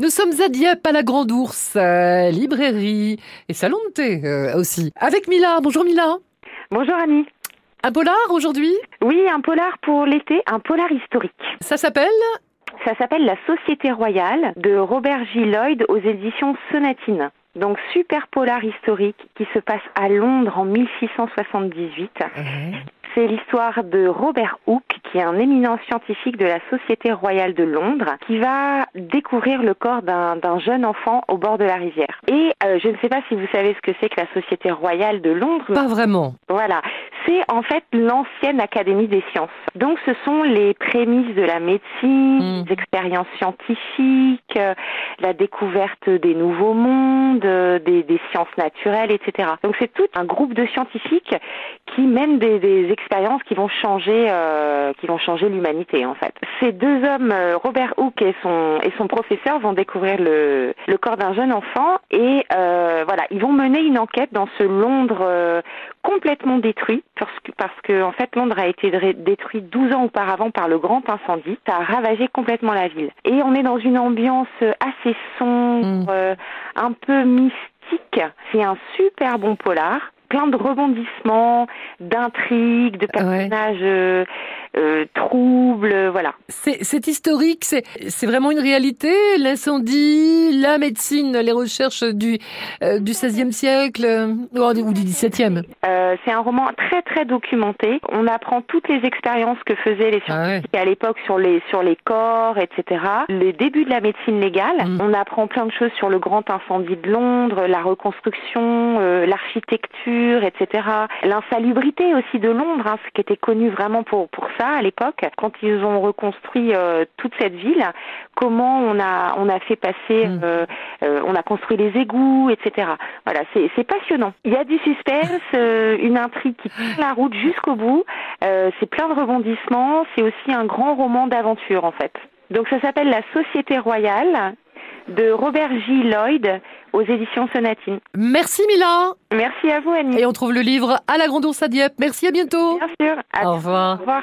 Nous sommes à Dieppe, à la Grande Ourse, euh, librairie et salon de thé euh, aussi. Avec Mila. Bonjour Mila. Bonjour Annie. Un polar aujourd'hui? Oui, un polar pour l'été, un polar historique. Ça s'appelle? Ça s'appelle La Société Royale de Robert J. Lloyd aux éditions Sonatine. Donc super polar historique qui se passe à Londres en 1678. C'est l'histoire de Robert Hooke, qui est un éminent scientifique de la Société royale de Londres, qui va découvrir le corps d'un jeune enfant au bord de la rivière. Et euh, je ne sais pas si vous savez ce que c'est que la Société royale de Londres. Pas vraiment. Voilà. C'est en fait l'ancienne Académie des sciences. Donc ce sont les prémices de la médecine, Mm. des expériences scientifiques, euh, la découverte des nouveaux mondes, euh, des, des sciences naturelles, etc. Donc c'est tout un groupe de scientifiques qui mènent des, des expériences qui vont changer, euh, qui vont changer l'humanité en fait. Ces deux hommes, euh, Robert Hooke et son et son professeur, vont découvrir le, le corps d'un jeune enfant et euh, voilà, ils vont mener une enquête dans ce Londres euh, complètement détruit parce que parce que en fait Londres a été détruit 12 ans auparavant par le grand incendie. Ça a ravagé complètement la ville. Et on est dans une ambiance assez sombre, Mm. euh, un peu mystique. C'est un super bon polar. Plein de rebondissements, d'intrigues, de personnages euh, euh, troubles, euh, voilà. C'est historique, c'est vraiment une réalité. L'incendie, la médecine, les recherches du euh, du XVIe siècle euh, ou du XVIIe. Euh, c'est un roman très très documenté. On apprend toutes les expériences que faisaient les Ah ouais. scientifiques à l'époque sur les sur les corps, etc. Les débuts de la médecine légale. Mm. On apprend plein de choses sur le grand incendie de Londres, la reconstruction, l'architecture, etc. L'insalubrité aussi de Londres, hein, ce qui était connu vraiment pour pour ça à l'époque, quand ils ont reconstruit euh, toute cette ville. Comment on a on a fait passer, Mm. euh, euh, on a construit les égouts, etc. Voilà, c'est c'est passionnant. Il y a du suspense, euh, une intrigue qui tient la route jusqu'au bout. Euh, c'est plein de rebondissements. C'est aussi un grand roman d'aventure en fait. Donc ça s'appelle La Société Royale de Robert J. Lloyd aux éditions Sonatine. Merci Mila. Merci à vous Annie. Et on trouve le livre à la Grande Ourse à Dieppe. Merci à bientôt. Bien sûr. À Au revoir. Au revoir.